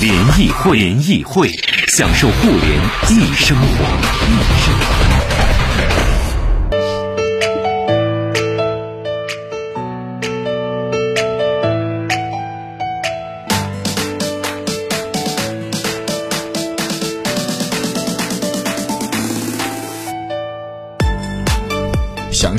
联谊会，联谊会，享受互联易生活。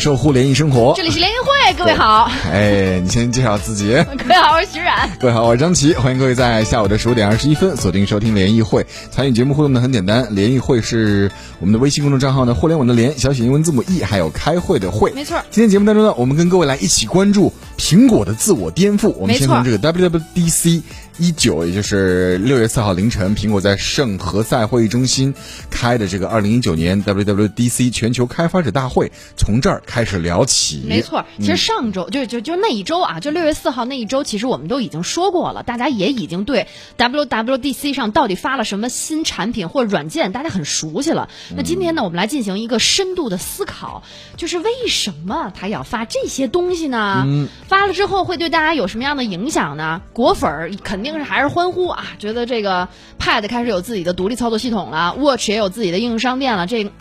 受互联易生活。这里是联谊会，各位好。哎，你先介绍自己。各位好，我是徐冉。各位好，我是张琪。欢迎各位在下午的十五点二十一分锁定收听联谊会。参与节目互动呢很简单，联谊会是我们的微信公众账号呢，互联网的联，小写英文字母 E，还有开会的会。没错。今天节目当中呢，我们跟各位来一起关注苹果的自我颠覆。我们先从这个 WWDC。一九，也就是六月四号凌晨，苹果在圣何塞会议中心开的这个二零一九年 WWDC 全球开发者大会，从这儿开始聊起。没错，其实上周就就就那一周啊，就六月四号那一周，其实我们都已经说过了，大家也已经对 WWDC 上到底发了什么新产品或软件，大家很熟悉了。那今天呢，我们来进行一个深度的思考，就是为什么他要发这些东西呢？发了之后会对大家有什么样的影响呢？果粉儿肯。定是还是欢呼啊！觉得这个 Pad 开始有自己的独立操作系统了，Watch 也有自己的应用商店了，这。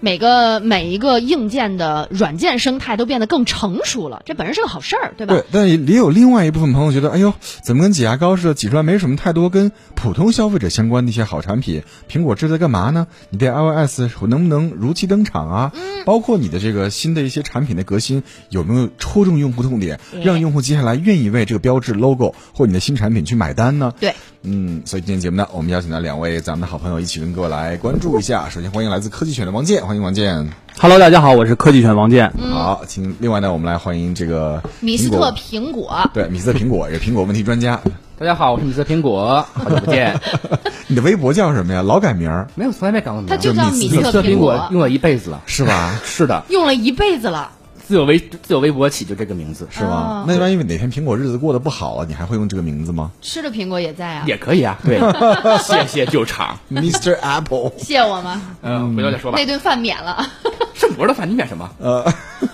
每个每一个硬件的软件生态都变得更成熟了，这本身是个好事儿，对吧？对，但也有另外一部分朋友觉得，哎呦，怎么跟挤牙膏似的，挤出来没什么太多跟普通消费者相关的一些好产品？苹果这在干嘛呢？你的 iOS 能不能如期登场啊？嗯，包括你的这个新的一些产品的革新，有没有戳中用户痛点，让用户接下来愿意为这个标志 logo 或你的新产品去买单呢？对，嗯，所以今天节目呢，我们邀请到两位咱们的好朋友一起跟各位来关注一下。首先欢迎来自科技犬的王健。欢迎王健，Hello，大家好，我是科技犬王健。好，请另外呢，我们来欢迎这个米斯特苹果，对，米斯特苹果也是苹果问题专家。大家好，我是米斯特苹果，好久不见。你的微博叫什么呀？老改名儿？没有，从来没改过名。他就叫米斯特苹果，用了一辈子了，是吧？是的，用了一辈子了。自有微自有微博起就这个名字是吗？那万一哪天苹果日子过得不好了，你还会用这个名字吗？吃的苹果也在啊，也可以啊。对，谢谢救场，Mr. Apple，谢我吗？嗯，回头再说吧。那顿饭免了，圣博的饭你免什么？呃，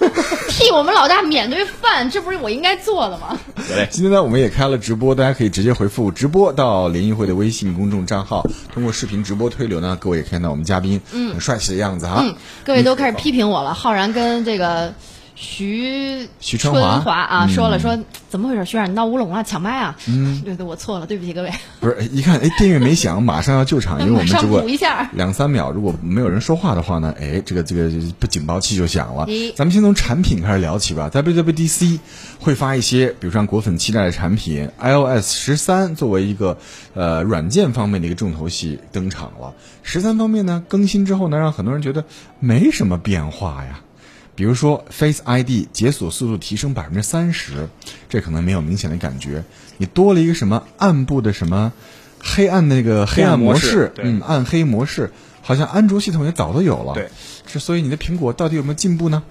替我们老大免顿饭，这不是我应该做的吗？对，今天呢，我们也开了直播，大家可以直接回复直播到联谊会的微信公众账号，通过视频直播推流呢，各位也看到我们嘉宾嗯很帅气的样子哈。嗯，各位都开始批评我了，浩然跟这个。徐徐春华啊，说了说怎么回事？徐冉闹乌龙了，抢麦啊！嗯，对对，我错了，对不起各位。不是，一看哎，电乐没响，马上要救场，因为我们直播一下两三秒，如果没有人说话的话呢，哎，这个这个不警报器就响了。咱们先从产品开始聊起吧。WWDC 会发一些，比如说果粉期待的产品，iOS 十三作为一个呃软件方面的一个重头戏登场了。十三方面呢，更新之后呢，让很多人觉得没什么变化呀。比如说，Face ID 解锁速度提升百分之三十，这可能没有明显的感觉。你多了一个什么暗部的什么黑暗那个黑暗模式，嗯，暗黑模式，好像安卓系统也早都有了。对，是所以你的苹果到底有没有进步呢？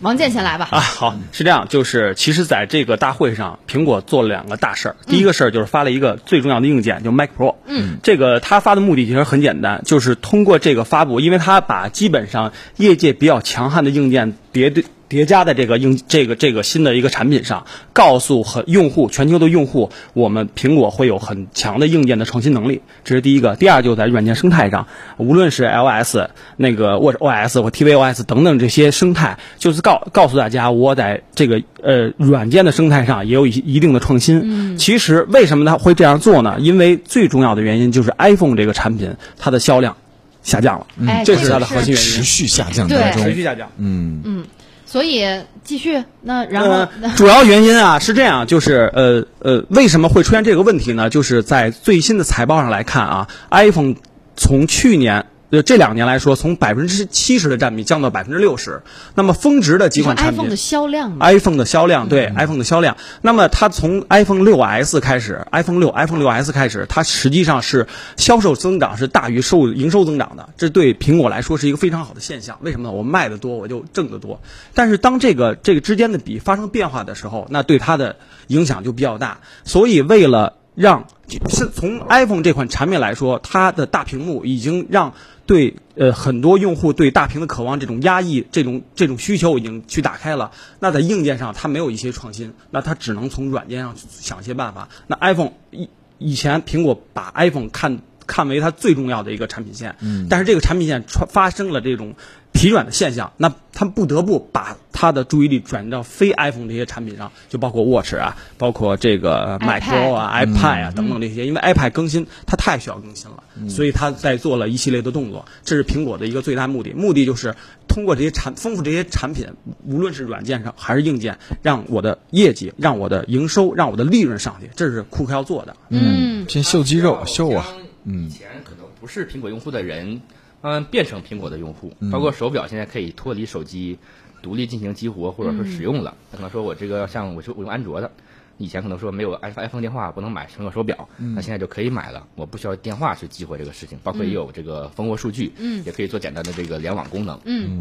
王健先来吧。啊，好，是这样，就是其实在这个大会上，苹果做了两个大事儿。第一个事儿就是发了一个最重要的硬件，就 Mac Pro。嗯，这个他发的目的其实很简单，就是通过这个发布，因为他把基本上业界比较强悍的硬件叠对。叠加在这个硬这个这个新的一个产品上，告诉很用户全球的用户，我们苹果会有很强的硬件的创新能力，这是第一个。第二，就在软件生态上，无论是 iOS 那个 Watch OS 或 tvOS 等等这些生态，就是告告诉大家，我在这个呃软件的生态上也有一一定的创新。嗯，其实为什么他会这样做呢？因为最重要的原因就是 iPhone 这个产品它的销量下降了，嗯，这是它的核心原因，持续下降当中，持续下降，嗯。嗯。所以继续，那然后主要原因啊是这样，就是呃呃，为什么会出现这个问题呢？就是在最新的财报上来看啊，iPhone 从去年呃，这两年来说，从百分之七十的占比降到百分之六十。那么峰值的几款产品，iPhone 的销量，iPhone 的销量，对 iPhone 的销量。那么它从 iPhone 六 S 开始，iPhone 六 iPhone 六 S 开始，它实际上是销售增长是大于收营收增长的。这对苹果来说是一个非常好的现象。为什么呢？我卖的多，我就挣得多。但是当这个这个之间的比发生变化的时候，那对它的影响就比较大。所以为了让是从 iPhone 这款产品来说，它的大屏幕已经让对呃很多用户对大屏的渴望这种压抑这种这种需求已经去打开了。那在硬件上它没有一些创新，那它只能从软件上想一些办法。那 iPhone 以以前苹果把 iPhone 看看为它最重要的一个产品线，嗯，但是这个产品线发生了这种。疲软的现象，那他不得不把他的注意力转移到非 iPhone 这些产品上，就包括 Watch 啊，包括这个 Mac Pro 啊、iPad 啊等等这些，因为 iPad 更新它太需要更新了，所以他在做了一系列的动作。这是苹果的一个最大目的，目的就是通过这些产丰富这些产品，无论是软件上还是硬件，让我的业绩、让我的营收、让我的利润上去，这是库克要做的。嗯，先秀肌肉，秀啊。嗯，以前可能不是苹果用户的人。慢慢变成苹果的用户，包括手表现在可以脱离手机，独立进行激活或者说使用了。他可能说我这个像我就我用安卓的，以前可能说没有 iPhone 电话不能买苹果手表，那现在就可以买了，我不需要电话去激活这个事情。包括也有这个蜂窝数据，也可以做简单的这个联网功能。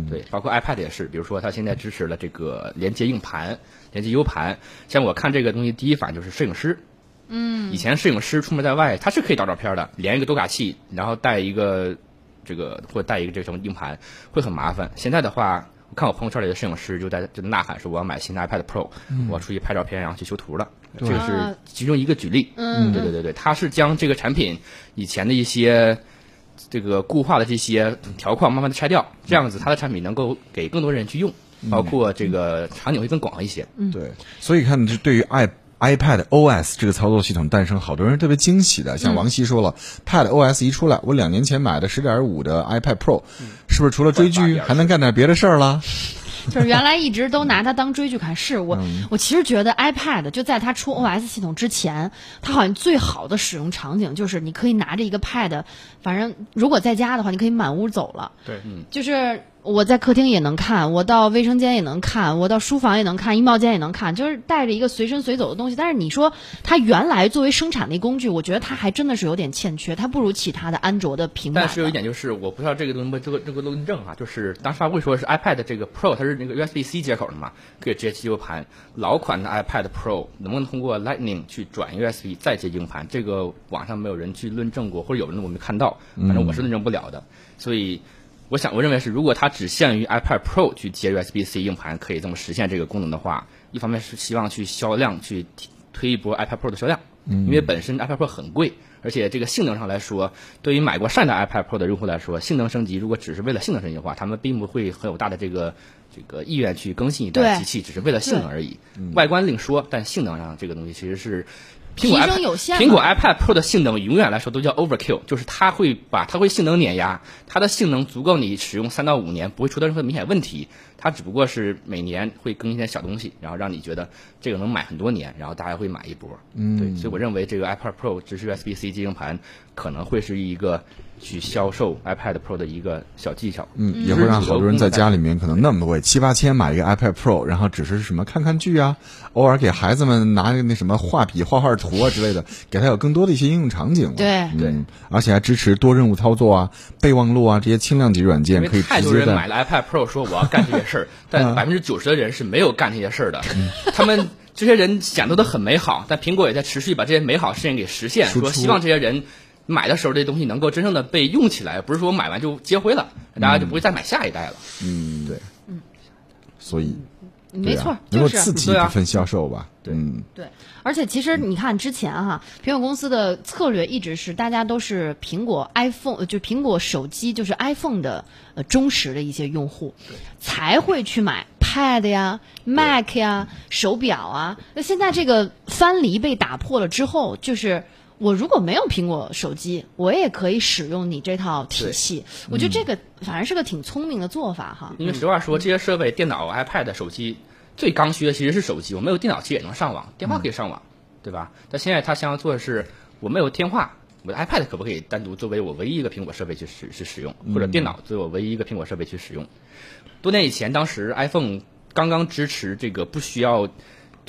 对，包括 iPad 也是，比如说它现在支持了这个连接硬盘、连接 U 盘。像我看这个东西，第一反应就是摄影师。嗯，以前摄影师出门在外，他是可以导照片的，连一个读卡器，然后带一个。这个或者带一个这什么硬盘会很麻烦。现在的话，我看我朋友圈里的摄影师就在就呐喊说我要买新的 iPad Pro，我要出去拍照片，然后去修图了。这个是其中一个举例。嗯，对对对对，他是将这个产品以前的一些这个固化的这些条框慢慢的拆掉，这样子他的产品能够给更多人去用，包括这个场景会更广一些。嗯，对。所以看，这对于 i iPad OS 这个操作系统诞生，好多人特别惊喜的。像王希说了，Pad OS 一出来，我两年前买的十点五的 iPad Pro，是不是除了追剧还能干点别的事儿了？就是原来一直都拿它当追剧看。是我，我其实觉得 iPad 就在它出 OS 系统之前，它好像最好的使用场景就是你可以拿着一个 Pad，反正如果在家的话，你可以满屋走了。对，嗯，就是。我在客厅也能看，我到卫生间也能看，我到书房也能看，衣帽间也能看，就是带着一个随身随走的东西。但是你说它原来作为生产力工具，我觉得它还真的是有点欠缺，它不如其他的安卓的平板。但是有一点就是，我不知道这个东西这个这个论证哈，就是当时发布会说是 iPad 这个 Pro 它是那个 USB-C 接口的嘛，可以直接接 U 盘。老款的 iPad Pro 能不能通过 Lightning 去转 USB 再接硬盘？这个网上没有人去论证过，或者有人我没看到，反正我是论证不了的，所以。我想，我认为是，如果它只限于 iPad Pro 去接 USB-C 硬盘，可以这么实现这个功能的话，一方面是希望去销量去推一波 iPad Pro 的销量，因为本身 iPad Pro 很贵，而且这个性能上来说，对于买过上一代 iPad Pro 的用户来说，性能升级如果只是为了性能升级的话，他们并不会很有大的这个这个意愿去更新一代机器，只是为了性能而已。外观另说，但性能上这个东西其实是。提升有限。苹果 iPad Pro 的性能永远来说都叫 overkill，就是它会把它会性能碾压，它的性能足够你使用三到五年，不会出任何明显问题。它只不过是每年会更新点小东西，然后让你觉得这个能买很多年，然后大家会买一波。嗯，对，所以我认为这个 iPad Pro 支持 USB-C 机硬盘可能会是一个。去销售 iPad Pro 的一个小技巧，嗯，也会让好多人在家里面可能那么贵，七八千买一个 iPad Pro，然后只是什么看看剧啊，偶尔给孩子们拿个那什么画笔画画图啊之类的，给他有更多的一些应用场景。对对，而且还支持多任务操作啊、备忘录啊这些轻量级软件，可以太多人买了 iPad Pro 说我要干这些事儿，但百分之九十的人是没有干这些事儿的。他们这些人想的都很美好，但苹果也在持续把这些美好事情给实现，说希望这些人。买的时候，这东西能够真正的被用起来，不是说买完就接回了，大家就不会再买下一代了。嗯，对，嗯，所以没错，就是刺激部分销售吧。对，对，而且其实你看之前哈，苹果公司的策略一直是大家都是苹果 iPhone，就苹果手机就是 iPhone 的呃忠实的一些用户，才会去买 Pad 呀、Mac 呀、手表啊。那现在这个藩篱被打破了之后，就是。我如果没有苹果手机，我也可以使用你这套体系。我觉得这个反而是个挺聪明的做法哈。因为实话说，这些设备，电脑、iPad、手机最刚需的其实是手机。我没有电脑其实也能上网，电话可以上网，对吧？但现在他想要做的是，我没有电话。我的 iPad 可不可以单独作为我唯一一个苹果设备去使去使用，或者电脑作为我唯一一个苹果设备去使用？多年以前，当时 iPhone 刚刚支持这个不需要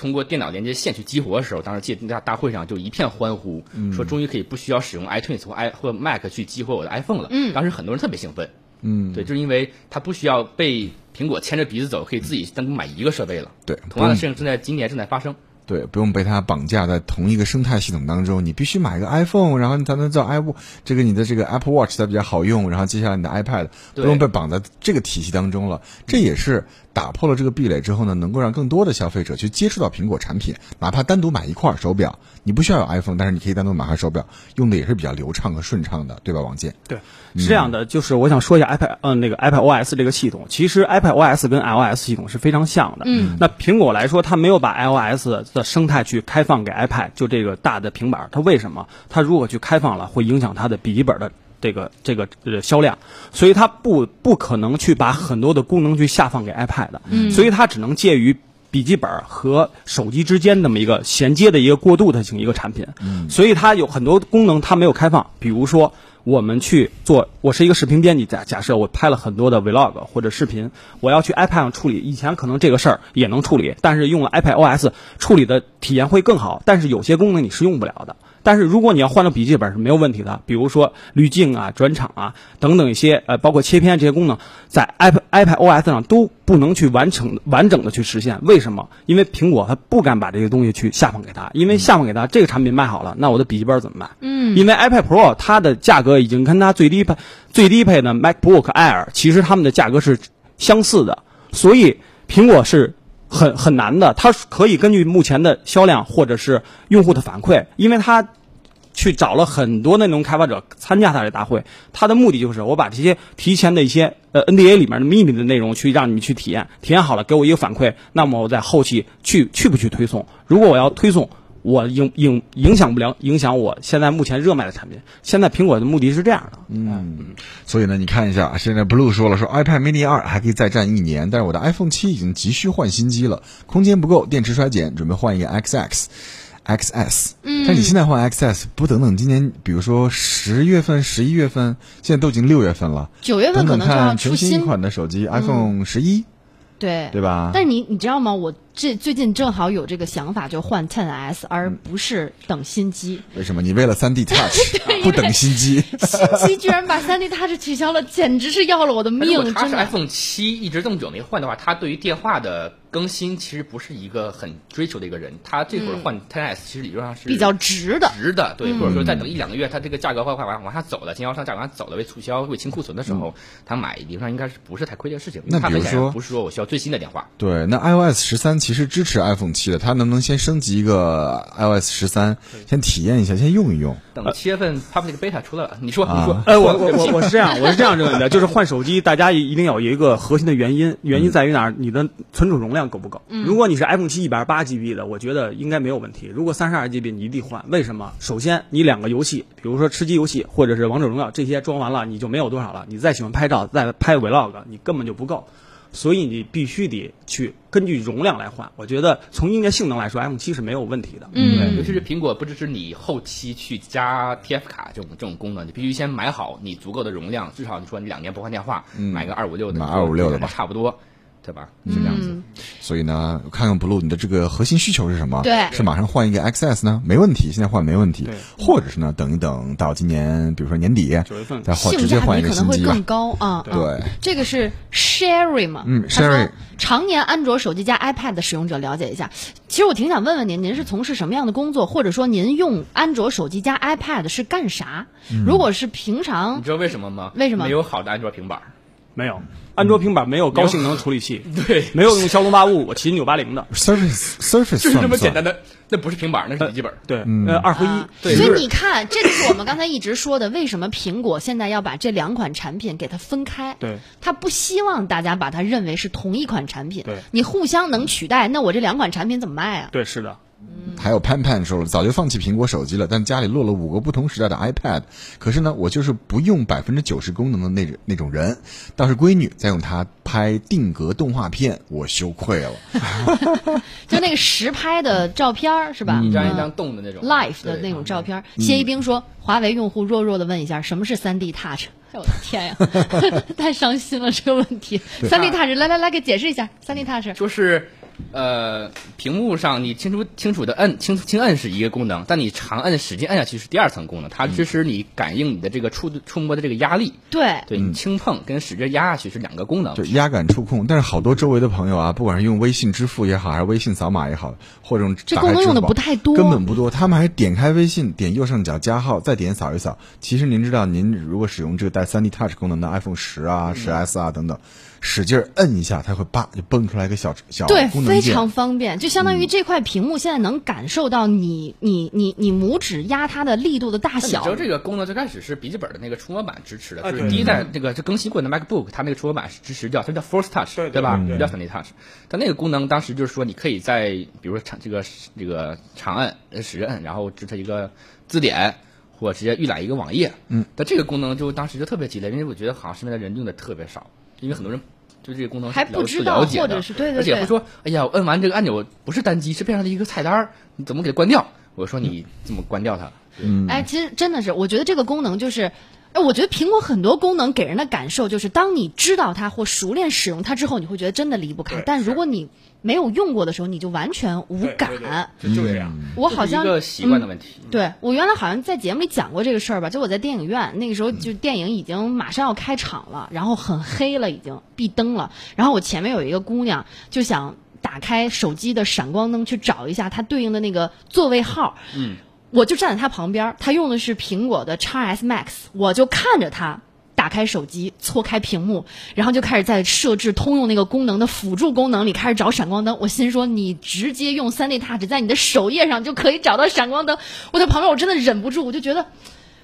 通过电脑连接线去激活的时候，当时记得大大会上就一片欢呼，说终于可以不需要使用 iTunes 或 i 或 Mac 去激活我的 iPhone 了。嗯，当时很多人特别兴奋。嗯，对，就是因为它不需要被苹果牵着鼻子走，可以自己单独买一个设备了。对，同样的事情正在今年正在发生。对，不用被它绑架在同一个生态系统当中，你必须买个 iPhone，然后你才能叫 i 这个你的这个 Apple Watch 才比较好用，然后接下来你的 iPad 不用被绑在这个体系当中了。这也是打破了这个壁垒之后呢，能够让更多的消费者去接触到苹果产品，哪怕单独买一块手表，你不需要有 iPhone，但是你可以单独买块手表，用的也是比较流畅和顺畅的，对吧？王健？对，是这样的，就是我想说一下 iPad，嗯，那个 iPad OS 这个系统，其实 iPad OS 跟 iOS 系统是非常像的。嗯，那苹果来说，它没有把 iOS 的生态去开放给 iPad，就这个大的平板，它为什么？它如果去开放了，会影响它的笔记本的这个这个呃销量，所以它不不可能去把很多的功能去下放给 iPad，嗯，所以它只能介于。笔记本和手机之间那么一个衔接的一个过渡的型一个产品，嗯，所以它有很多功能它没有开放，比如说我们去做，我是一个视频编辑，假假设我拍了很多的 vlog 或者视频，我要去 iPad 上处理，以前可能这个事儿也能处理，但是用了 iPad OS 处理的体验会更好，但是有些功能你是用不了的。但是如果你要换到笔记本是没有问题的，比如说滤镜啊、转场啊等等一些呃，包括切片这些功能，在 iPad iPad OS 上都不能去完成完整的去实现。为什么？因为苹果它不敢把这些东西去下放给他，因为下放给他这个产品卖好了，那我的笔记本怎么办？嗯，因为 iPad Pro 它的价格已经跟它最低配最低配的 MacBook Air 其实它们的价格是相似的，所以苹果是。很很难的，它可以根据目前的销量或者是用户的反馈，因为它去找了很多内容开发者参加它的大会，它的目的就是我把这些提前的一些呃 NDA 里面的秘密的内容去让你们去体验，体验好了给我一个反馈，那么我在后期去去不去推送？如果我要推送。我影影影响不了影响我现在目前热卖的产品。现在苹果的目的是这样的，嗯，所以呢，你看一下，现在 Blue 说了，说 iPad Mini 二还可以再战一年，但是我的 iPhone 七已经急需换新机了，空间不够，电池衰减，准备换一个 XX XS。嗯，但你现在换 XS 不等等今年，比如说十月份、十一月份，现在都已经六月份了，九月份可能就要出新款的手机 iPhone 十一，对对吧？但是你你知道吗？我。这最近正好有这个想法，就换 Ten S，而不是等新机。为什么？你为了三 D Touch 不等新机？新机居然把三 D Touch 取消了，简直是要了我的命！如果它是 iPhone 七一直这么久没换的话，他对于电话的更新其实不是一个很追求的一个人。他这会儿换 Ten S，其实理论上是比较值的，值的。对，或者说再等一两个月，它这个价格快快往往下走了，经销商价格往下走了，为促销、为清库存的时候，他买理论上应该是不是太亏的事情。那比如说，不是说我需要最新的电话。对，那 iOS 十三其实支持 iPhone。七的，它能不能先升级一个 iOS 十三，先体验一下，先用一用？等七月份 Public Beta 出来了，你说，你说，哎，我我 我我是这样，我是这样认为的，就是换手机，大家一定要有一个核心的原因，原因在于哪儿？你的存储容量够不够？如果你是 iPhone 七一百八 GB 的，我觉得应该没有问题。如果三十二 GB，你一定换。为什么？首先，你两个游戏，比如说吃鸡游戏或者是王者荣耀这些装完了，你就没有多少了。你再喜欢拍照，再拍 Vlog，你根本就不够。所以你必须得去根据容量来换。我觉得从硬件性能来说，iPhone 七是没有问题的。嗯，尤其是苹果不支持你后期去加 TF 卡这种这种功能，你必须先买好你足够的容量，至少你说你两年不换电话，买个二五六的，买二五六的吧，差不多。对吧？是这样子，所以呢，看看 Blue，你的这个核心需求是什么？对，是马上换一个 XS 呢？没问题，现在换没问题。对，或者是呢，等一等到今年，比如说年底九月份再换，直接换一个新机可能会更高啊。对，这个是 Sherry 嘛？嗯，Sherry，常年安卓手机加 iPad 的使用者了解一下。其实我挺想问问您，您是从事什么样的工作，或者说您用安卓手机加 iPad 是干啥？如果是平常，你知道为什么吗？为什么没有好的安卓平板？没有。安卓平板没有高性能处理器，对，没有用骁龙八五五、麒麟九八零的 Surface Surface 就是这么简单的，那不是平板，那是笔记本，对，呃，二合一。所以你看，这就是我们刚才一直说的，为什么苹果现在要把这两款产品给它分开？对，他不希望大家把它认为是同一款产品。对，你互相能取代，那我这两款产品怎么卖啊？对，是的。还有潘潘说了，早就放弃苹果手机了，但家里落了五个不同时代的 iPad，可是呢，我就是不用百分之九十功能的那那种人。倒是闺女在用它拍定格动画片，我羞愧了。就那个实拍的照片是吧？一张一张动的那种 Life 的那种照片。谢一冰说，华为用户弱弱的问一下，什么是三 D Touch？哎 我的天呀，太伤心了这个问题。三 D Touch，来来来，给解释一下三 D Touch。就是。呃，屏幕上你清楚清楚的摁轻轻摁是一个功能，但你长摁使劲摁下去是第二层功能，它支持你感应你的这个触触摸的这个压力。对，对你轻碰跟使劲压下去是两个功能。就压感触控，但是好多周围的朋友啊，不管是用微信支付也好，还是微信扫码也好，或者这功能用的不太多，根本不多。他们还点开微信，点右上角加号，再点扫一扫。其实您知道，您如果使用这个带 3D Touch 功能的 iPhone 十啊、十 S 啊等等。使劲摁一下，它会叭就蹦出来一个小小对，非常方便，就相当于这块屏幕现在能感受到你你你你拇指压它的力度的大小。你知道这个功能最开始是笔记本的那个触摸板支持的，就是第一代那个就更新过的 MacBook，它那个触摸板是支持叫它叫 Force Touch，对吧？不叫 3D Touch。但那个功能当时就是说，你可以在比如说长这个这个长按使劲摁，然后支持一个字典。或直接预览一个网页，嗯，但这个功能就当时就特别激烈，因为我觉得好像身边的人用的特别少，因为很多人对这个功能还不知道，或者是对对而且会说，哎呀，我摁完这个按钮不是单击，是变成了一个菜单，你怎么给它关掉？我说你怎么关掉它？嗯，哎，其实真的是，我觉得这个功能就是。哎，我觉得苹果很多功能给人的感受就是，当你知道它或熟练使用它之后，你会觉得真的离不开。但如果你没有用过的时候，你就完全无感。就就这样。我好像一个习惯的问题。嗯、对我原来好像在节目里讲过这个事儿吧？就我在电影院那个时候，就电影已经马上要开场了，然后很黑了，已经闭灯了。然后我前面有一个姑娘就想打开手机的闪光灯去找一下它对应的那个座位号。嗯。我就站在他旁边，他用的是苹果的 x S Max，我就看着他打开手机，搓开屏幕，然后就开始在设置通用那个功能的辅助功能里开始找闪光灯。我心说，你直接用三 D Touch 在你的首页上就可以找到闪光灯。我在旁边，我真的忍不住，我就觉得。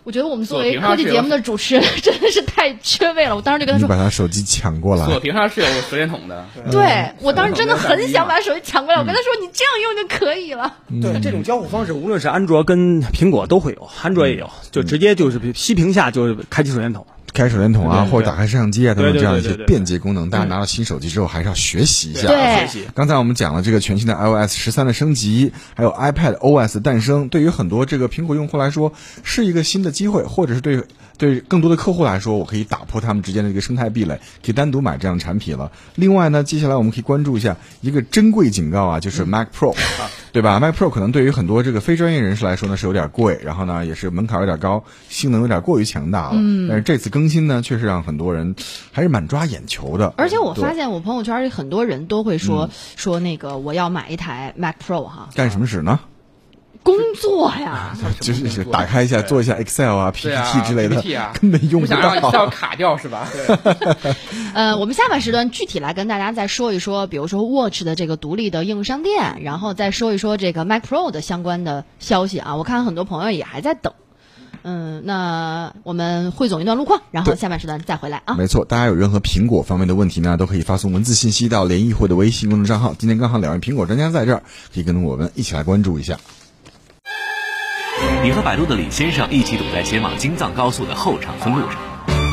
我觉得我们作为科技节目的主持人 真的是太缺位了。我当时就跟他说：“ 你把他手机抢过来。”锁屏上是有手电筒的。对，我当时真的很想把手机抢过来。我跟他说：“你这样用就可以了。”对，这种交互方式，无论是安卓跟苹果都会有，安卓也有，就直接就是熄屏下就开启手电筒。开手电筒啊，或者打开摄像机啊，等等这样一些便捷功能，大家拿到新手机之后还是要学习一下。对，刚才我们讲了这个全新的 iOS 十三的升级，还有 iPad OS 诞生，对于很多这个苹果用户来说是一个新的机会，或者是对对更多的客户来说，我可以打破他们之间的一个生态壁垒，可以单独买这样的产品了。另外呢，接下来我们可以关注一下一个珍贵警告啊，就是 Mac Pro，、嗯、对吧？Mac Pro 可能对于很多这个非专业人士来说呢是有点贵，然后呢也是门槛有点高，性能有点过于强大了。嗯，但是这次更新呢，确实让很多人还是蛮抓眼球的。而且我发现我朋友圈里很多人都会说、嗯、说那个我要买一台 Mac Pro 哈，干什么使呢？工作呀，就是是打开一下做一下 Excel 啊、PPT 之类的，啊、根本用不到。不想让 Excel 卡掉是吧？呃，我们下半时段具体来跟大家再说一说，比如说 Watch 的这个独立的应用商店，然后再说一说这个 Mac Pro 的相关的消息啊。我看很多朋友也还在等。嗯，那我们汇总一段路况，然后下半时段再回来啊。没错，大家有任何苹果方面的问题呢，都可以发送文字信息到联谊会的微信公众账号。今天刚好两位苹果专家在这儿，可以跟着我们一起来关注一下。你和百度的李先生一起堵在前往京藏高速的后场村路上，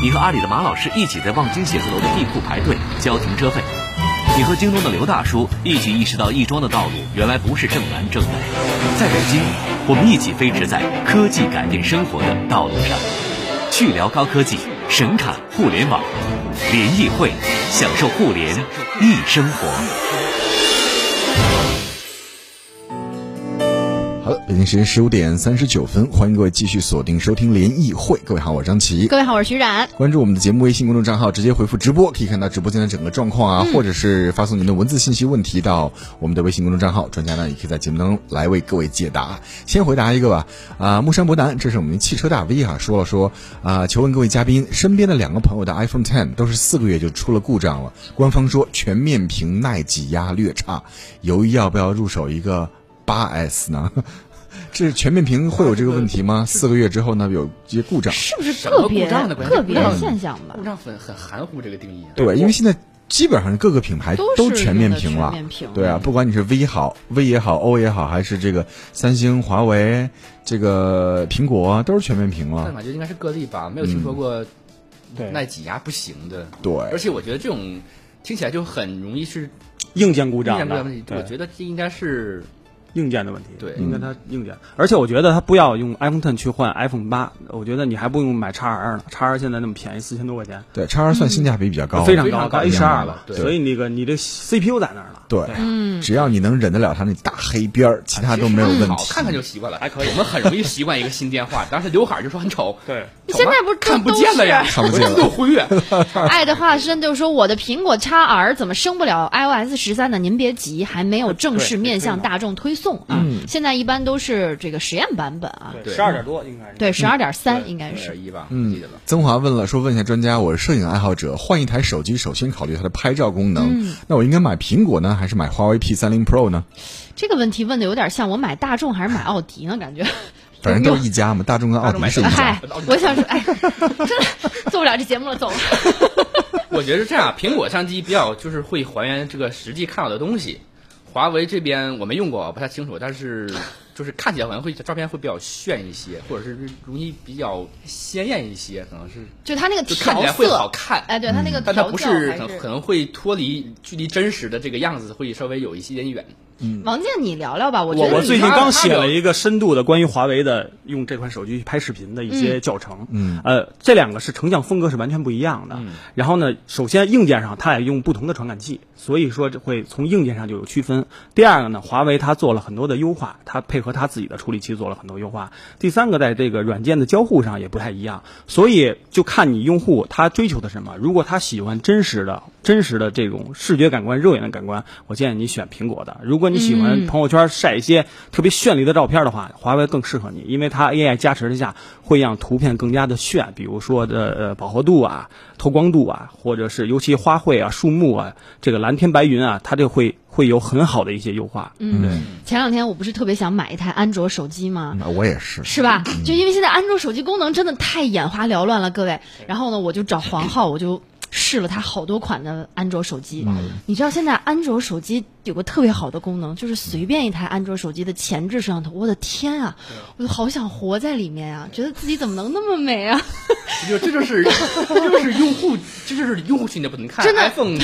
你和阿里的马老师一起在望京写字楼的地库排队交停车费，你和京东的刘大叔一起意识到亦庄的道路原来不是正南正北。在北京，我们一起飞驰在科技改变生活的道路上，去聊高科技，神侃互联网，联谊会，享受互联易生活。北京时间十五点三十九分，欢迎各位继续锁定收听联谊会。各位好，我是张琪。各位好，我是徐冉。关注我们的节目微信公众账号，直接回复直播，可以看到直播间的整个状况啊，嗯、或者是发送您的文字信息问题到我们的微信公众账号，专家呢也可以在节目当中来为各位解答。先回答一个吧，啊，木山伯南，这是我们汽车大 V 哈、啊，说了说啊，求问各位嘉宾，身边的两个朋友的 iPhone Ten 都是四个月就出了故障了，官方说全面屏耐挤压略差，犹豫要不要入手一个八 S 呢？这全面屏会有这个问题吗？四个月之后呢，有一些故障，是不是个别故障的个别现象吧？故障很很含糊这个定义。对，因为现在基本上各个品牌都全面屏了全面屏，对啊，不管你是 V 好，V 也好，O 也好，还是这个三星、华为、这个苹果，都是全面屏了。但感觉应该是个例吧，没有听说过耐挤压不行的。对而且我觉得这种听起来就很容易是硬件故障硬件问题，我觉得这应该是硬件的问题，对。应该它硬件。而且我觉得它不要用 iPhone Ten 去换 iPhone 八，我觉得你还不用买 x R 呢，x R 现在那么便宜，四千多块钱，对，叉 R 算性价比比较高，非常高，高 A 十二了所以那个你的 CPU 在那儿了。对，嗯。只要你能忍得了它那大黑边儿，其他都没有问题。好看看就习惯了，还可以。我们很容易习惯一个新电话，当时刘海就说很丑，对，你现在不是看不见了呀，看不见了。都忽略。爱的化身就是说，我的苹果 x R 怎么升不了 iOS 十三呢？您别急，还没有正式面向大众推送啊。现在一般都是这个实验版本啊，对十二点多应该是。对，十二点三应该是。一吧，嗯记得了。曾华问了，说问一下专家，我是摄影爱好者，换一台手机首先考虑它的拍照功能，那我应该买苹果呢，还是买华为 P 三零 Pro 呢？这个问题问的有点像我买大众还是买奥迪呢？感觉。反正都是一家嘛，大众跟奥迪是一家嗨。，我想说，哎，真的做不了这节目了，走了。我觉得是这样，苹果相机比较就是会还原这个实际看到的东西，华为这边我没用过，不太清楚，但是 就是看起来好像会照片会比较炫一些，或者是容易比较鲜艳一些，可能是就它那个就看调起来会好，看。哎，对它那个但它不是还是可可能会脱离距离真实的这个样子，会稍微有一些点远。王健，你聊聊吧。我觉我我最近刚写了一个深度的关于华为的用这款手机去拍视频的一些教程。嗯呃，这两个是成像风格是完全不一样的。然后呢，首先硬件上它也用不同的传感器，所以说这会从硬件上就有区分。第二个呢，华为它做了很多的优化，它配合它自己的处理器做了很多优化。第三个，在这个软件的交互上也不太一样，所以就看你用户他追求的什么。如果他喜欢真实的、真实的这种视觉感官、肉眼的感官，我建议你选苹果的。如果你喜欢朋友圈晒一些特别绚丽的照片的话，华为更适合你，因为它 AI 加持之下会让图片更加的炫，比如说的呃饱和度啊、透光度啊，或者是尤其花卉啊、树木啊、这个蓝天白云啊，它就会会有很好的一些优化。嗯，前两天我不是特别想买一台安卓手机吗？那我也是，是吧？就因为现在安卓手机功能真的太眼花缭乱了，各位。然后呢，我就找黄浩，我就试了他好多款的安卓手机。你知道现在安卓手机有个特别好的功能，就是随便一台安卓手机的前置摄像头，我的天啊，我就好想活在里面啊！觉得自己怎么能那么美啊？这就这就是这就是用户，这就是用户群的不能。看真的 iPhone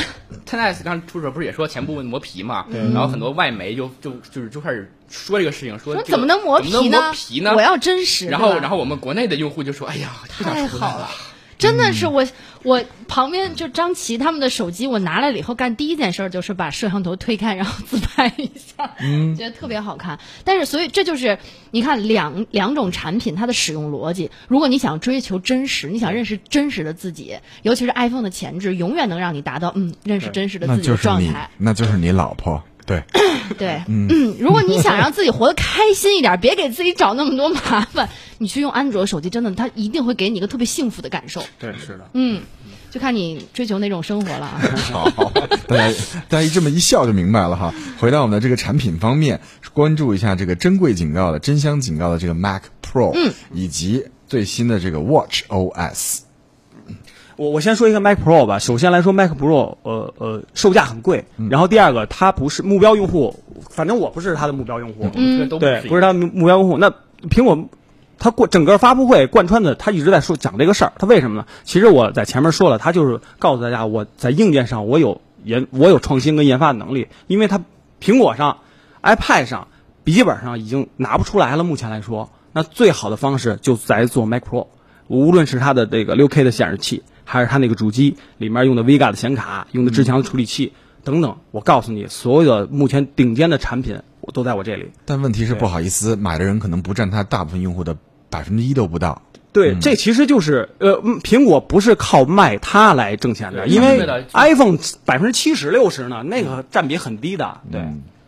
XS 刚出的时候不是也说前部磨皮嘛，然后很多外媒就就就是就开始说这个事情，说这个怎么能磨皮呢？磨皮呢？我要真实。然后然后我们国内的用户就说，哎呀，太好了。真的是我，我旁边就张琪他们的手机，我拿来了以后干第一件事就是把摄像头推开，然后自拍一下，嗯，觉得特别好看。但是，所以这就是你看两两种产品它的使用逻辑。如果你想追求真实，你想认识真实的自己，尤其是 iPhone 的前置，永远能让你达到嗯认识真实的自己的就是你状态。，那就是你老婆，对，对，嗯，如果你想让自己活得开心一点，别给自己找那么多麻烦，你去用安卓手机，真的，它一定会给你一个特别幸福的感受。对，是的。嗯，就看你追求哪种生活了啊。好，大家大家一这么一笑就明白了哈。回到我们的这个产品方面，关注一下这个珍贵警告的真香警告的这个 Mac Pro，嗯，以及最新的这个 Watch OS。我我先说一个 Mac Pro 吧。首先来说，Mac Pro，呃呃，售价很贵。然后第二个，它不是目标用户，反正我不是它的目标用户。嗯，对，不是它的目标用户。那苹果，它过整个发布会贯穿的，它一直在说讲这个事儿。它为什么呢？其实我在前面说了，它就是告诉大家，我在硬件上我有研，我有创新跟研发的能力。因为它苹果上、iPad 上、笔记本上已经拿不出来了。目前来说，那最好的方式就在做 Mac Pro，无论是它的这个 6K 的显示器，还是它那个主机里面用的 Vega 的显卡，用的至强的处理器。等等，我告诉你，所有的目前顶尖的产品，我都在我这里。但问题是不好意思，买的人可能不占它大部分用户的百分之一都不到。对，这其实就是呃，嗯苹果不是靠卖它来挣钱的，因为 iPhone 百分之七十六十呢，那个占比很低的。对，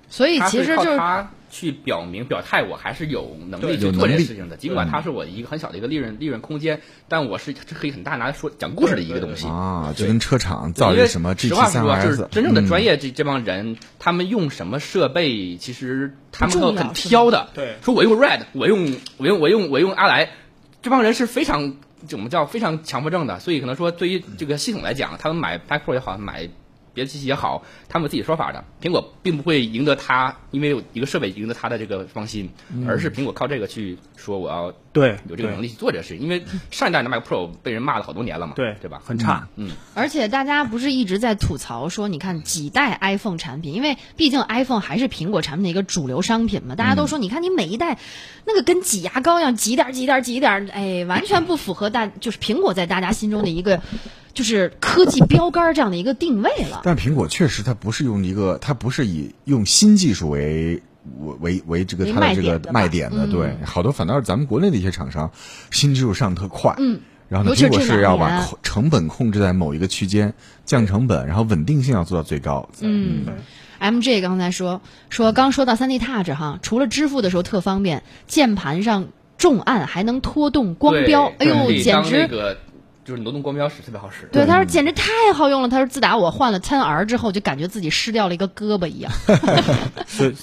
所以其实就是他去表明表态，我还是有能力去做这件事情的。尽管它是我一个很小的一个利润利润空间，但我是是可以很大拿来说讲故事的一个东西。啊，就跟车厂造一个什么实话实说，就是真正的专业，业这这帮人，他们用什么设备，其实他们都很挑的。对说我用 Red，我用我用我用我用阿莱，这帮人是非常怎么叫非常强迫症的，所以可能说对于这个系统来讲，他们买 Mac Pro 也好，买别的机器也好，他们有自己说法的。苹果并不会赢得它，因为有一个设备赢得它的这个芳心，而是苹果靠这个去说我要对有这个能力去做这个事情。因为上一代的 Mac Pro 被人骂了好多年了嘛，对对吧？很差。嗯，而且大家不是一直在吐槽说，你看几代 iPhone 产品，因为毕竟 iPhone 还是苹果产品的一个主流商品嘛，大家都说，你看你每一代那个跟挤牙膏一样，挤点挤点挤点，哎，完全不符合大就是苹果在大家心中的一个就是科技标杆这样的一个定位了。但苹果确实它不是用一个，它不是以用新技术为为为这个为它的这个卖点的对，好多反倒是咱们国内的一些厂商新技术上特快，嗯。然后呢，尤其是苹果是要把控成本控制在某一个区间，降成本，然后稳定性要做到最高。嗯，MJ 刚才说说刚说到三 D Touch 哈，除了支付的时候特方便，键盘上重按还能拖动光标，哎呦，简直。就是挪动光标使，特别好使。对，他说简直太好用了。他说自打我换了 Ten R 之后，就感觉自己失掉了一个胳膊一样。所以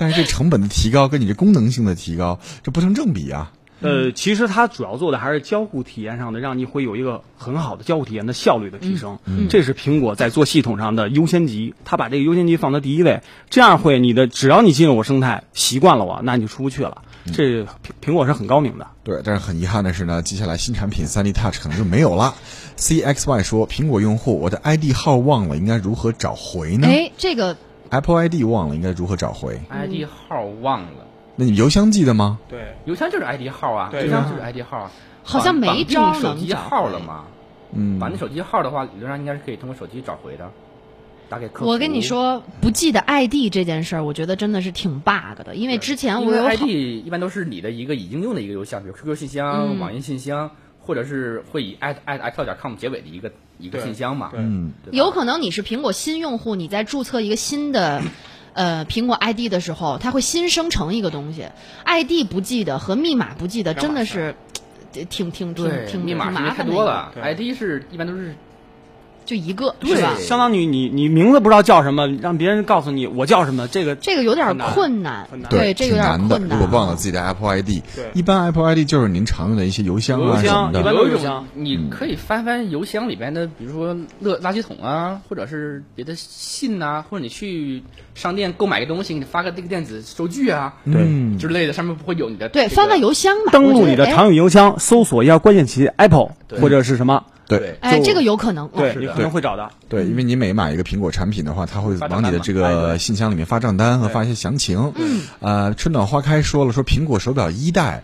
但是这成本的提高跟你这功能性的提高，这不成正比啊。呃，其实它主要做的还是交互体验上的，让你会有一个很好的交互体验的效率的提升。这是苹果在做系统上的优先级，它把这个优先级放在第一位，这样会你的只要你进入我生态，习惯了我，那你就出不去了。这苹苹果是很高明的。对，但是很遗憾的是呢，接下来新产品三 D Touch 可能就没有了。CXY 说，苹果用户我的 ID 号忘了，应该如何找回呢哎，这个？Apple ID 忘了，应该如何找回？ID 号忘了，那你邮箱记得吗？对，邮箱就是 ID 号啊，邮箱就是 ID 号啊。好像没招手机号了吗？嗯，绑那手机号的话，理论上应该是可以通过手机找回的，打给客服。我跟你，说，不记得 ID 这件事儿，我觉得真的是挺 bug 的，因为之前我有 ID 一般都是你的一个已经用的一个邮箱，比如 QQ 信箱、嗯网易信箱，或者是会以 at at icloud 点 com 结尾的一个一个信箱嘛。嗯，有可能你是苹果新用户，你在注册一个新的。呃，苹果 ID 的时候，它会新生成一个东西，ID 不记得和密码不记得，真的是呃挺挺挺对，挺麻烦的一个，多了对，ID 是一般都是就一个对是吧？相当于你你名字不知道叫什么，让别人告诉你我叫什么，这个这个有点困难很，难对，这个有点。困难。如果忘了自己的 Apple ID，一般 Apple ID 就是您常用的一些邮箱啊什邮箱么的。一般都有一种是邮箱你可以翻翻邮箱里边的，比如说垃垃圾桶啊，或者是别的信呐、或者你去商店购买个东西，给你发个这个电子收据啊，对，之类的，上面不会有你的对，翻翻邮箱吧。登录你的常用邮箱，搜索一下关键词 Apple 或者是什么，对哎，这个有可能。对嗯你可能会找到。对，因为你每买一个苹果产品的话，它会往你的这个信箱里面发账单和发一些详情。嗯，呃，春暖花开说了，说苹果手表一代，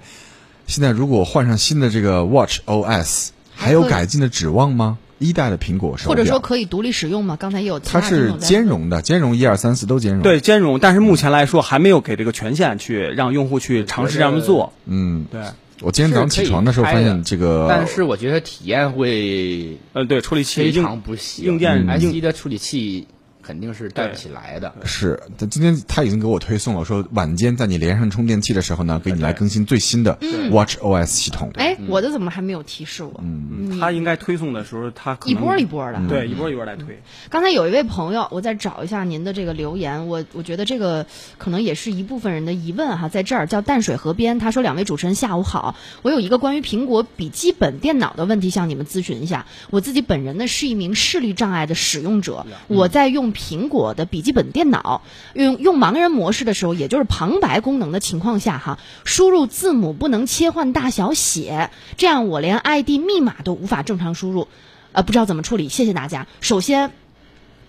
现在如果换上新的这个 Watch OS，还有改进的指望吗？一代的苹果手表，或者说可以独立使用吗？刚才也有其它是兼容的，兼容一二三四都兼容。，对兼容，但是目前来说还没有给这个权限去让用户去尝试这样做。嗯，对，我今天早上起床的时候发现这个，但是我觉得体验会呃，对，处理器非常不行。硬件硬 SE 的处理器肯定是带不起来的。是，他今天他已经给我推送了，说晚间在你连上充电器的时候呢，给你来更新最新的 Watch OS 系统。哎，我的怎么还没有提示我？嗯，他应该推送的时候，他可一波一波的。对一波一波来推。刚才有一位朋友，我再找一下您的这个留言，我我觉得这个可能也是一部分人的疑问哈，在这儿叫淡水河边，他说两位主持人下午好，我有一个关于苹果笔记本电脑的问题向你们咨询一下。我自己本人呢是一名视力障碍的使用者，我在用苹果的笔记本电脑，用用盲人模式的时候，也就是旁白功能的情况下哈，输入字母不能切换大小写，这样我连 ID 密码都无法正常输入。呃，不知道怎么处理，谢谢大家。首先，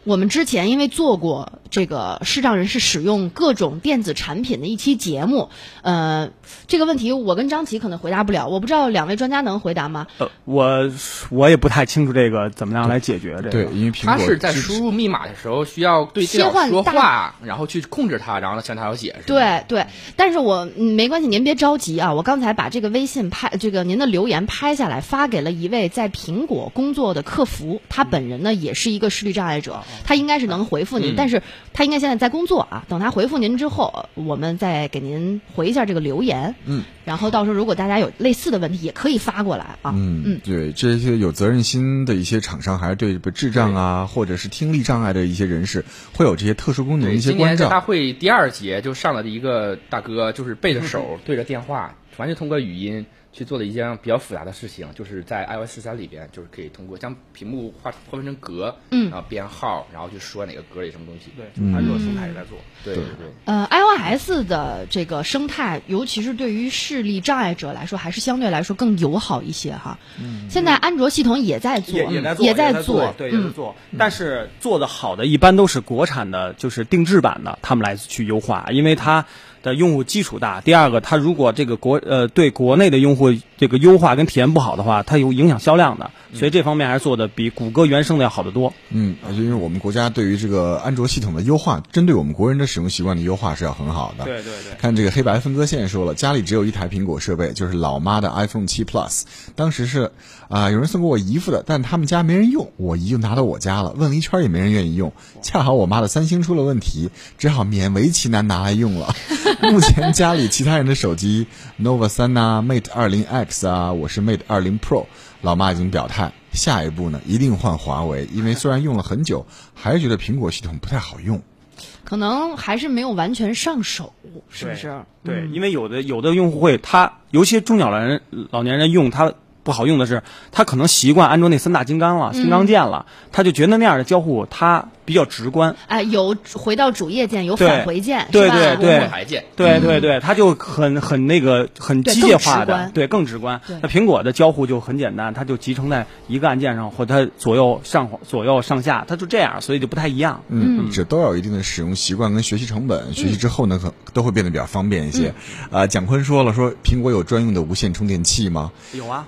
我们之前因为做过这个视障人士使用各种电子产品的一期节目，呃，这个问题我跟张琪可能回答不了，我不知道两位专家能回答吗？呃，我我也不太清楚这个怎么样来解决这个。对，因为苹果它是在输入密码的时候需要对电切换说话，然后去控制它，然后呢向它要解释，对对，但是我嗯没关系，您别着急啊。我刚才把这个微信拍，这个您的留言拍下来，发给了一位在苹果工作的客服，他本人呢也是一个视力障碍者，他应该是能回复您，但是他应该现在在工作啊。等他回复您之后，我们再给您回一下这个留言。嗯，然后到时候如果大家有类似的问题，也可以发过来啊。嗯，对，这些有责任心的一些厂商，还是对智障啊，或者是听力障碍的一些人士，会有这些特殊功能的，一些关照。在大会第二节就上来的一个大哥，就是背着手对着电话，完全通过语音去做了一件比较复杂的事情，就是在 iOS 十三里边，就是可以通过将屏幕划划分成格，嗯，然后编号，然后去说哪个格里什么东西。对，安卓生态也在做。对对对。呃，iOS 的这个生态，尤其是对于视力障碍者来说，还是相对来说更友好一些哈。嗯。现在安卓系统也在做，也在做，也在做，对，也在做。但是做的好的一般都是国产的，就是定制版的，他们来去优化，因为它。的用户基础大，第二个，它如果这个国呃对国内的用户这个优化跟体验不好的话，它有影响销量的，所以这方面还是做的比谷歌原生的要好得多。嗯，而且因为我们国家对于这个安卓系统的优化，针对我们国人的使用习惯的优化是要很好的。对对对。看这个黑白分割线说了，家里只有一台苹果设备，就是老妈的 iPhone 七 Plus，当时是啊有人送给我姨夫的，但他们家没人用，我姨就拿到我家了，问了一圈也没人愿意用，恰好我妈的三星出了问题，只好勉为其难拿来用了。目前家里其他人的手机，nova 三呐，mate 二零 X 啊，我是 mate 二零 Pro。老妈已经表态，下一步呢一定换华为，因为虽然用了很久，还是觉得苹果系统不太好用。可能还是没有完全上手，是不是？对，因为有的有的用户会，他尤其中老年人老年人用他。不好用的是，他可能习惯安卓那三大金刚了，金刚键了，他就觉得那样的交互他比较直观。哎，有回到主页键，有返回键，对对对，键，对对对，他就很很那个很机械化的，对，更直观。那苹果的交互就很简单，它就集成在一个按键上，或它左右上左右上下，它就这样，所以就不太一样。嗯，这都要有一定的使用习惯跟学习成本，学习之后呢，可都会变得比较方便一些。啊，蒋坤说了，说苹果有专用的无线充电器吗？有啊。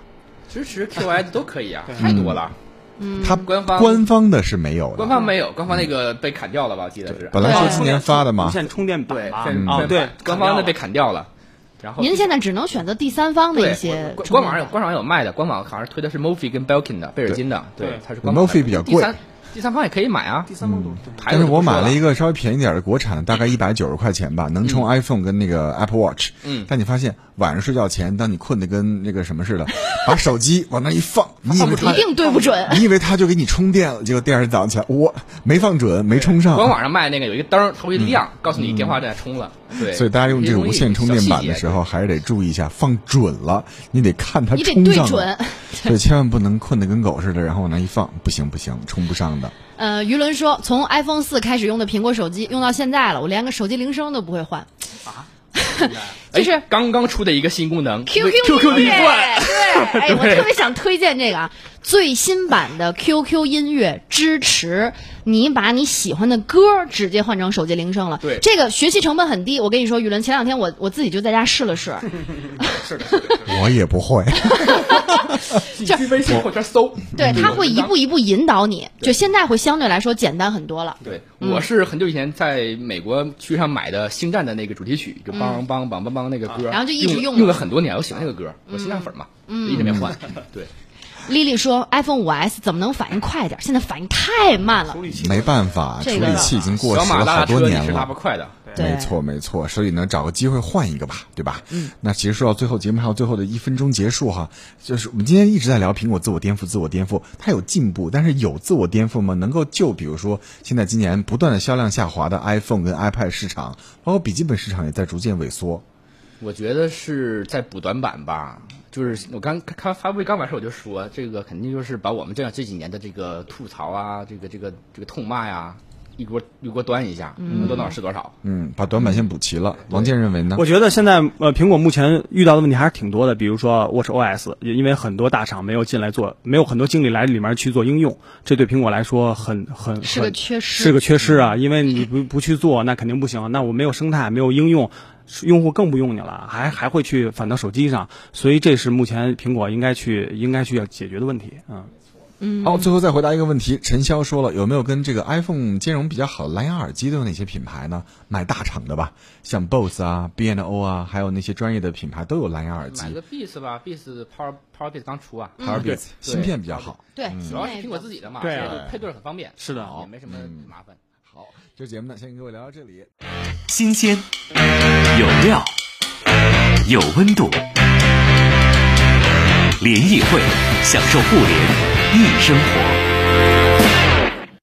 支持 QoS 都可以啊，太多了。嗯，它官方官方的是没有，官方没有，官方那个被砍掉了吧？我记得是。本来是今年发的嘛，无线充电板啊，对，官方的被砍掉了。然后您现在只能选择第三方的一些。官网上有，官网上有卖的，官网好像推的是 Mofi 跟 Belkin 的贝尔金的，对，它是 Mofi 比较贵。第三方也可以买啊，第三方都。但是我买了一个稍微便宜点的国产的，大概一百九十块钱吧，能充 iPhone 跟那个 Apple Watch。嗯。但你发现晚上睡觉前，当你困得跟那个什么似的，把手机往那一放，你以为一定对不准？你以为它就给你充电了？结果第二天早上起来，我没放准，没充上。官网上卖那个有一个灯，它会亮，告诉你电话在充了。对。所以大家用这个无线充电板的时候，还是得注意一下，放准了，你得看它充上。对准。所以千万不能困得跟狗似的，然后往那一放，不行不行，充不上的。呃，于伦说，从 iPhone 四开始用的苹果手机，用到现在了，我连个手机铃声都不会换。啊？就是刚刚出的一个新功能，QQ 音乐。对，哎，我特别想推荐这个啊，最新版的 QQ 音乐支持你把你喜欢的歌直接换成手机铃声了。对，这个学习成本很低。我跟你说，宇伦，前两天我我自己就在家试了试。是的，我也不会。去微信或者搜，对，他会一步一步引导你，就现在会相对来说简单很多了。对，我是很久以前在美国区上买的《星战》的那个主题曲，就梆梆梆梆梆那个歌，然后就一直用用了很多年，我喜欢那个歌，我新疆粉嘛，一直没换。对。丽丽说：“iPhone 五 S 怎么能反应快点？现在反应太慢了。没办法，处理器已经过时了好多年了。拉不快的，没错没错。所以呢，找个机会换一个吧，对吧？嗯。那其实说到最后，节目还有最后的一分钟结束哈，就是我们今天一直在聊苹果自我颠覆，自我颠覆，它有进步，但是有自我颠覆吗？能够就比如说现在今年不断的销量下滑的 iPhone 跟 iPad 市场，包括笔记本市场也在逐渐萎缩。我觉得是在补短板吧。”就是我刚开发布会刚完事，我就说这个肯定就是把我们这样这几年的这个吐槽啊，这个这个这个痛骂呀，一锅一锅端一下，能多少是多少。嗯，把短板先补齐了。王健认为呢？我觉得现在呃，苹果目前遇到的问题还是挺多的，比如说 Watch OS，因为很多大厂没有进来做，没有很多精力来里面去做应用，这对苹果来说很很是个缺失，是个缺失啊！因为你不不去做，那肯定不行。那我没有生态，没有应用。用户更不用你了，还还会去反到手机上，所以这是目前苹果应该去应该去要解决的问题。嗯嗯。好，最后再回答一个问题，陈潇说了，有没有跟这个 iPhone 兼容比较好的蓝牙耳机都有哪些品牌呢？买大厂的吧，像 BOSE 啊、B N O 啊，还有那些专业的品牌都有蓝牙耳机。买个 Beats 吧，Beats Power PowerBeats 刚出啊，PowerBeats 芯片比较好。对，主要是苹果自己的嘛，对，配对很方便。是的，也没什么麻烦。这节目呢，先跟各位聊到这里。新鲜，有料。有温度，联谊会，享受互联易生活。